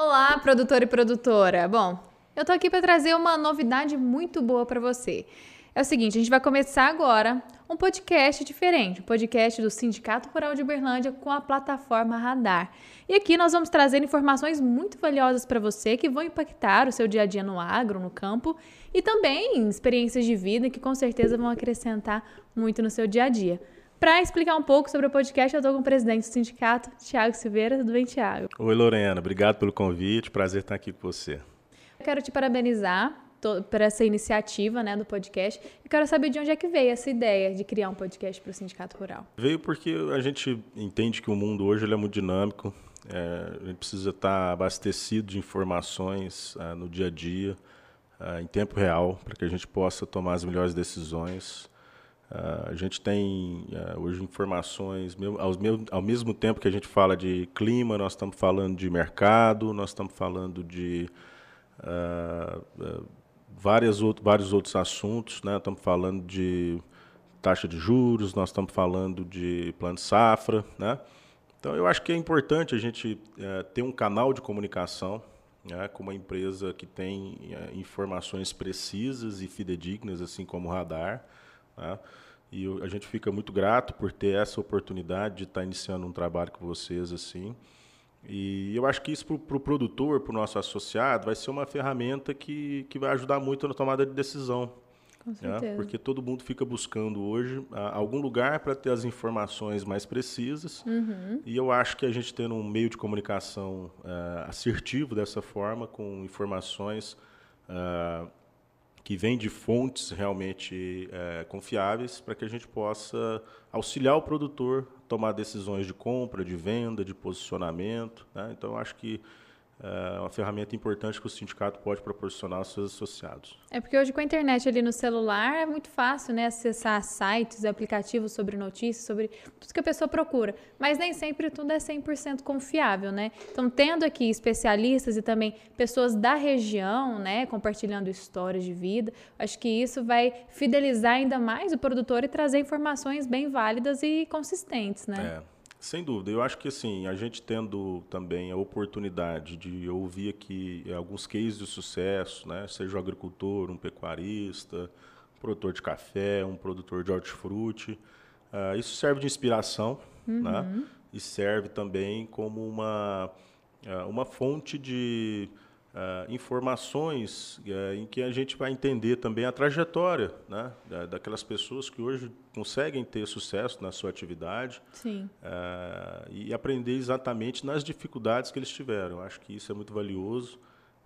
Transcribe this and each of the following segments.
Olá, produtor e produtora. Bom, eu tô aqui para trazer uma novidade muito boa para você. É o seguinte, a gente vai começar agora um podcast diferente, um podcast do Sindicato Rural de Uberlândia com a plataforma Radar. E aqui nós vamos trazer informações muito valiosas para você que vão impactar o seu dia a dia no agro, no campo e também experiências de vida que com certeza vão acrescentar muito no seu dia a dia. Para explicar um pouco sobre o podcast, eu estou com o presidente do sindicato, Tiago Silveira. Tudo bem, Tiago? Oi, Lorena. Obrigado pelo convite. Prazer estar aqui com você. Eu quero te parabenizar por essa iniciativa né, do podcast. Eu quero saber de onde é que veio essa ideia de criar um podcast para o Sindicato Rural. Veio porque a gente entende que o mundo hoje é muito dinâmico. É, a gente precisa estar abastecido de informações é, no dia a dia, é, em tempo real, para que a gente possa tomar as melhores decisões. Uh, a gente tem uh, hoje informações, ao, ao, mesmo tempo que a gente fala de clima, nós estamos falando de mercado, nós estamos falando de uh, várias outro, vários outros assuntos, né? estamos falando de taxa de juros, nós estamos falando de plano de safra. Né? Então, eu acho que é importante a gente eh, ter um canal de comunicação né, com uma empresa que tem informações precisas e fidedignas, assim como o Radar. Né? E a gente fica muito grato por ter essa oportunidade de estar iniciando um trabalho com vocês assim. E eu acho que isso para o pro produtor, para o nosso associado, vai ser uma ferramenta que, que vai ajudar muito na tomada de decisão. Com né? certeza. Né? Porque todo mundo fica buscando hoje a, algum lugar para ter as informações mais precisas. Uhum. E eu acho que a gente tendo um meio de comunicação uh, assertivo dessa forma, com informações uh, que vem de fontes realmente é, confiáveis para que a gente possa auxiliar o produtor a tomar decisões de compra, de venda, de posicionamento. Né? Então, acho que é uma ferramenta importante que o sindicato pode proporcionar aos seus associados. É porque hoje com a internet ali no celular é muito fácil, né, acessar sites, aplicativos sobre notícias, sobre tudo que a pessoa procura, mas nem sempre tudo é 100% confiável, né? Então, tendo aqui especialistas e também pessoas da região, né, compartilhando histórias de vida, acho que isso vai fidelizar ainda mais o produtor e trazer informações bem válidas e consistentes, né? É. Sem dúvida. Eu acho que assim, a gente tendo também a oportunidade de ouvir aqui alguns cases de sucesso, né? seja um agricultor, um pecuarista, um produtor de café, um produtor de hortifruti, uh, isso serve de inspiração uhum. né? e serve também como uma, uh, uma fonte de uh, informações uh, em que a gente vai entender também a trajetória né, da, daquelas pessoas que hoje conseguem ter sucesso na sua atividade uh, e aprender exatamente nas dificuldades que eles tiveram. Eu acho que isso é muito valioso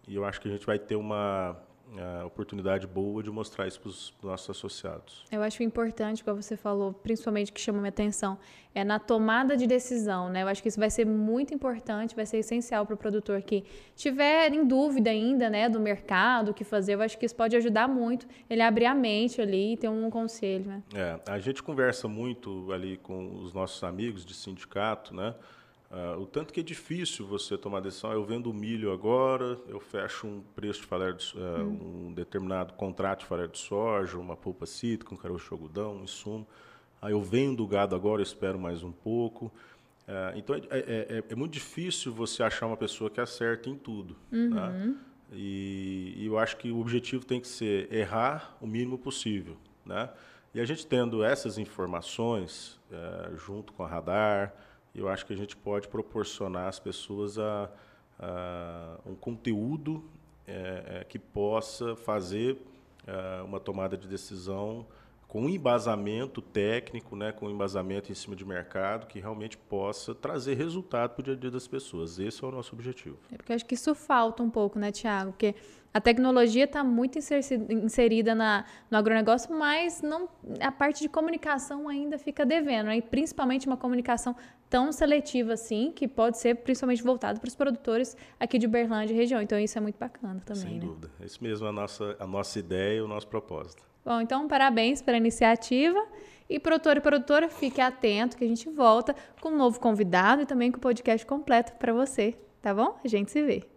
e eu acho que a gente vai ter uma, a oportunidade boa de mostrar isso para os nossos associados. Eu acho importante, como você falou, principalmente que chama minha atenção, é na tomada de decisão, né? Eu acho que isso vai ser muito importante, vai ser essencial para o produtor que tiver em dúvida ainda, né, do mercado, o que fazer. Eu acho que isso pode ajudar muito ele abrir a mente ali e ter um conselho, né? É, a gente conversa muito ali com os nossos amigos de sindicato, né? Uh, o tanto que é difícil você tomar decisão. Eu vendo milho agora, eu fecho um preço de farelo de, uh, hum. um determinado contrato de farelo de soja, uma polpa cítrica, um caroço de algodão, um insumo. Aí eu vendo o gado agora, espero mais um pouco. Uh, então é, é, é, é, muito difícil você achar uma pessoa que acerta em tudo. Uhum. Tá? E, e, eu acho que o objetivo tem que ser errar o mínimo possível. Né? E a gente tendo essas informações eh, junto com a radar, eu acho que a gente pode proporcionar às pessoas a, a um conteúdo é, é, que possa fazer é, uma tomada de decisão com embasamento técnico, né, com embasamento em cima de mercado, que realmente possa trazer resultado para o dia a dia das pessoas. Esse é o nosso objetivo. É porque acho que isso falta um pouco, né, Tiago? Porque a tecnologia está muito inserida na, no agronegócio, mas não, a parte de comunicação ainda fica devendo, né? e principalmente uma comunicação tão seletiva assim, que pode ser principalmente voltada para os produtores aqui de Uberlândia e região. Então isso é muito bacana também. Sem né? dúvida. É isso mesmo a nossa, a nossa ideia e o nosso propósito. Bom, então parabéns pela iniciativa. E produtor e produtora, fique atento que a gente volta com um novo convidado e também com o podcast completo para você, tá bom? A gente se vê.